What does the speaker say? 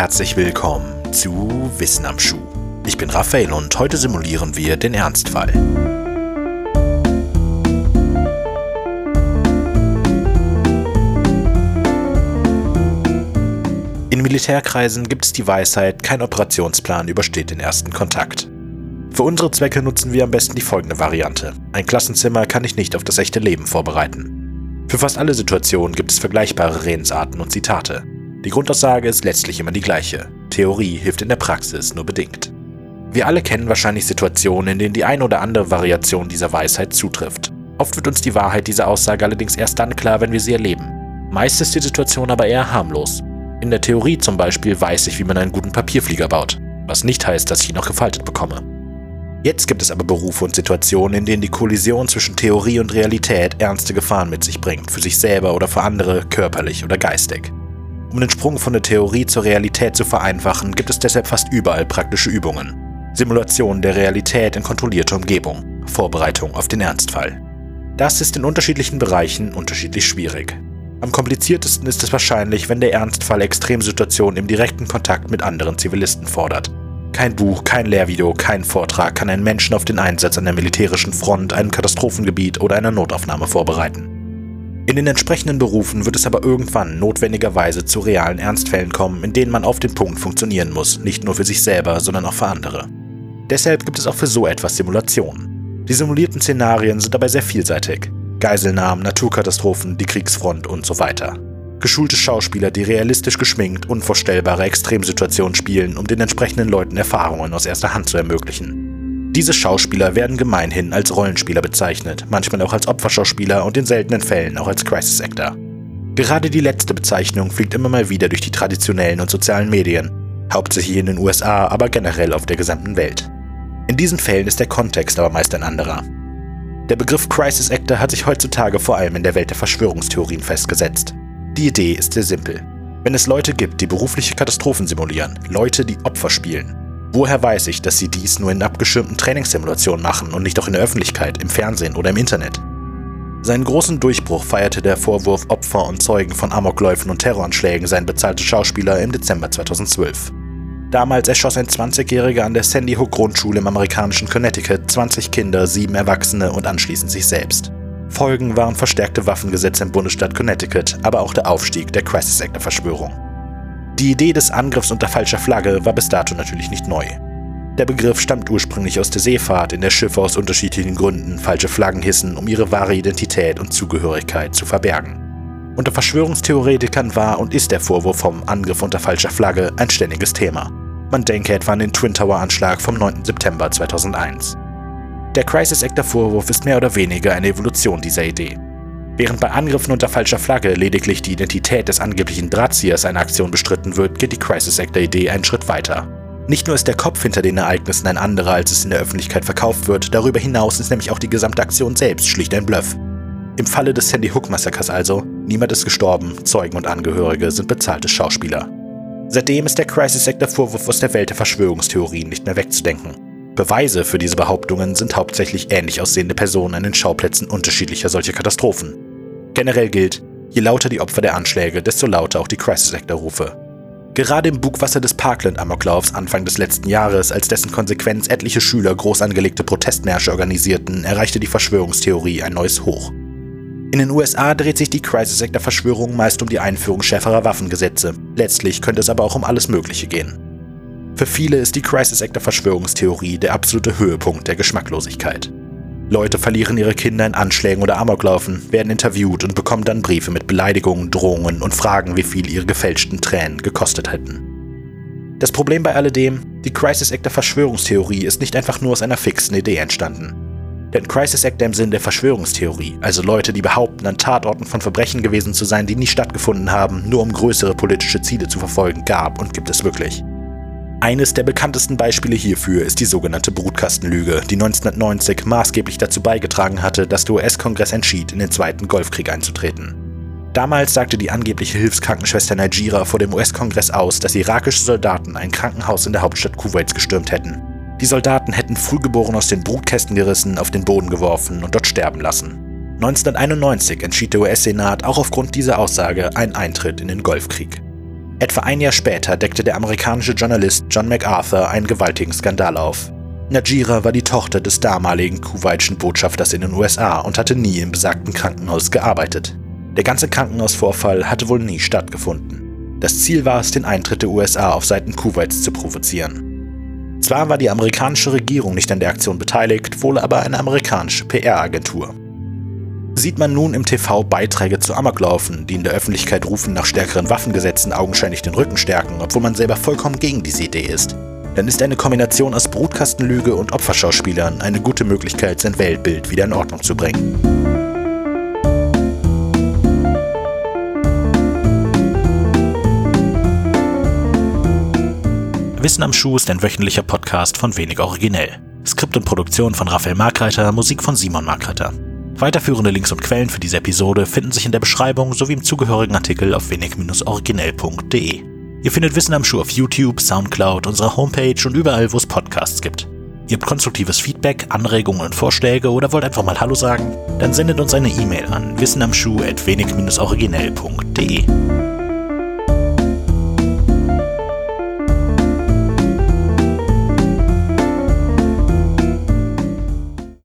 herzlich willkommen zu Wissen am Schuh. Ich bin Raphael und heute simulieren wir den Ernstfall. In Militärkreisen gibt es die Weisheit, kein Operationsplan übersteht den ersten Kontakt. Für unsere Zwecke nutzen wir am besten die folgende Variante. Ein Klassenzimmer kann ich nicht auf das echte Leben vorbereiten. Für fast alle Situationen gibt es vergleichbare Redensarten und Zitate. Die Grundaussage ist letztlich immer die gleiche. Theorie hilft in der Praxis nur bedingt. Wir alle kennen wahrscheinlich Situationen, in denen die eine oder andere Variation dieser Weisheit zutrifft. Oft wird uns die Wahrheit dieser Aussage allerdings erst dann klar, wenn wir sie erleben. Meist ist die Situation aber eher harmlos. In der Theorie zum Beispiel weiß ich, wie man einen guten Papierflieger baut, was nicht heißt, dass ich ihn noch gefaltet bekomme. Jetzt gibt es aber Berufe und Situationen, in denen die Kollision zwischen Theorie und Realität ernste Gefahren mit sich bringt, für sich selber oder für andere, körperlich oder geistig. Um den Sprung von der Theorie zur Realität zu vereinfachen, gibt es deshalb fast überall praktische Übungen. Simulation der Realität in kontrollierter Umgebung, Vorbereitung auf den Ernstfall. Das ist in unterschiedlichen Bereichen unterschiedlich schwierig. Am kompliziertesten ist es wahrscheinlich, wenn der Ernstfall Extremsituationen im direkten Kontakt mit anderen Zivilisten fordert. Kein Buch, kein Lehrvideo, kein Vortrag kann einen Menschen auf den Einsatz an der militärischen Front, einem Katastrophengebiet oder einer Notaufnahme vorbereiten. In den entsprechenden Berufen wird es aber irgendwann notwendigerweise zu realen Ernstfällen kommen, in denen man auf den Punkt funktionieren muss, nicht nur für sich selber, sondern auch für andere. Deshalb gibt es auch für so etwas Simulationen. Die simulierten Szenarien sind dabei sehr vielseitig. Geiselnahmen, Naturkatastrophen, die Kriegsfront und so weiter. Geschulte Schauspieler, die realistisch geschminkt unvorstellbare Extremsituationen spielen, um den entsprechenden Leuten Erfahrungen aus erster Hand zu ermöglichen. Diese Schauspieler werden gemeinhin als Rollenspieler bezeichnet, manchmal auch als Opferschauspieler und in seltenen Fällen auch als Crisis Actor. Gerade die letzte Bezeichnung fliegt immer mal wieder durch die traditionellen und sozialen Medien, hauptsächlich in den USA, aber generell auf der gesamten Welt. In diesen Fällen ist der Kontext aber meist ein anderer. Der Begriff Crisis Actor hat sich heutzutage vor allem in der Welt der Verschwörungstheorien festgesetzt. Die Idee ist sehr simpel. Wenn es Leute gibt, die berufliche Katastrophen simulieren, Leute, die Opfer spielen, Woher weiß ich, dass sie dies nur in abgeschirmten Trainingssimulationen machen und nicht auch in der Öffentlichkeit, im Fernsehen oder im Internet? Seinen großen Durchbruch feierte der Vorwurf, Opfer und Zeugen von Amokläufen und Terroranschlägen sein bezahlter Schauspieler im Dezember 2012. Damals erschoss ein 20-Jähriger an der Sandy Hook Grundschule im amerikanischen Connecticut 20 Kinder, sieben Erwachsene und anschließend sich selbst. Folgen waren verstärkte Waffengesetze im Bundesstaat Connecticut, aber auch der Aufstieg der Crisis Act Verschwörung. Die Idee des Angriffs unter falscher Flagge war bis dato natürlich nicht neu. Der Begriff stammt ursprünglich aus der Seefahrt, in der Schiffe aus unterschiedlichen Gründen falsche Flaggen hissen, um ihre wahre Identität und Zugehörigkeit zu verbergen. Unter Verschwörungstheoretikern war und ist der Vorwurf vom Angriff unter falscher Flagge ein ständiges Thema. Man denke etwa an den Twin Tower Anschlag vom 9. September 2001. Der Crisis Actor Vorwurf ist mehr oder weniger eine Evolution dieser Idee. Während bei Angriffen unter falscher Flagge lediglich die Identität des angeblichen Drahtziehers einer Aktion bestritten wird, geht die Crisis Actor Idee einen Schritt weiter. Nicht nur ist der Kopf hinter den Ereignissen ein anderer, als es in der Öffentlichkeit verkauft wird, darüber hinaus ist nämlich auch die gesamte Aktion selbst schlicht ein Bluff. Im Falle des Sandy Hook Massakers also, niemand ist gestorben, Zeugen und Angehörige sind bezahlte Schauspieler. Seitdem ist der Crisis Actor Vorwurf aus der Welt der Verschwörungstheorien nicht mehr wegzudenken. Beweise für diese Behauptungen sind hauptsächlich ähnlich aussehende Personen an den Schauplätzen unterschiedlicher solcher Katastrophen. Generell gilt, je lauter die Opfer der Anschläge, desto lauter auch die Crisis Actor-Rufe. Gerade im Bugwasser des Parkland-Amoklaufs Anfang des letzten Jahres, als dessen Konsequenz etliche Schüler groß angelegte Protestmärsche organisierten, erreichte die Verschwörungstheorie ein neues Hoch. In den USA dreht sich die Crisis Actor-Verschwörung meist um die Einführung schärferer Waffengesetze. Letztlich könnte es aber auch um alles Mögliche gehen. Für viele ist die Crisis Actor-Verschwörungstheorie der absolute Höhepunkt der Geschmacklosigkeit. Leute verlieren ihre Kinder in Anschlägen oder Amoklaufen, werden interviewt und bekommen dann Briefe mit Beleidigungen, Drohungen und Fragen, wie viel ihre gefälschten Tränen gekostet hätten. Das Problem bei alledem, die Crisis Act der Verschwörungstheorie ist nicht einfach nur aus einer fixen Idee entstanden. Denn Crisis Act im Sinn der Verschwörungstheorie, also Leute, die behaupten, an Tatorten von Verbrechen gewesen zu sein, die nie stattgefunden haben, nur um größere politische Ziele zu verfolgen, gab und gibt es wirklich. Eines der bekanntesten Beispiele hierfür ist die sogenannte Brutkastenlüge, die 1990 maßgeblich dazu beigetragen hatte, dass der US-Kongress entschied, in den Zweiten Golfkrieg einzutreten. Damals sagte die angebliche Hilfskrankenschwester Najira vor dem US-Kongress aus, dass irakische Soldaten ein Krankenhaus in der Hauptstadt Kuwaits gestürmt hätten. Die Soldaten hätten Frühgeboren aus den Brutkästen gerissen, auf den Boden geworfen und dort sterben lassen. 1991 entschied der US-Senat auch aufgrund dieser Aussage einen Eintritt in den Golfkrieg. Etwa ein Jahr später deckte der amerikanische Journalist John MacArthur einen gewaltigen Skandal auf. Najira war die Tochter des damaligen kuwaitischen Botschafters in den USA und hatte nie im besagten Krankenhaus gearbeitet. Der ganze Krankenhausvorfall hatte wohl nie stattgefunden. Das Ziel war es, den Eintritt der USA auf Seiten Kuwaits zu provozieren. Zwar war die amerikanische Regierung nicht an der Aktion beteiligt, wohl aber eine amerikanische PR-Agentur. Sieht man nun im TV Beiträge zu Amoklaufen, die in der Öffentlichkeit rufen, nach stärkeren Waffengesetzen augenscheinlich den Rücken stärken, obwohl man selber vollkommen gegen diese Idee ist, dann ist eine Kombination aus Brutkastenlüge und Opferschauspielern eine gute Möglichkeit, sein Weltbild wieder in Ordnung zu bringen. Wissen am Schuh ist ein wöchentlicher Podcast von Wenig Originell. Skript und Produktion von Raphael Markreiter, Musik von Simon Markreiter. Weiterführende Links und Quellen für diese Episode finden sich in der Beschreibung sowie im zugehörigen Artikel auf wenig-originell.de. Ihr findet Wissen am Schuh auf YouTube, Soundcloud, unserer Homepage und überall, wo es Podcasts gibt. Ihr habt konstruktives Feedback, Anregungen und Vorschläge oder wollt einfach mal Hallo sagen? Dann sendet uns eine E-Mail an wissenamschuh.wenig-originell.de.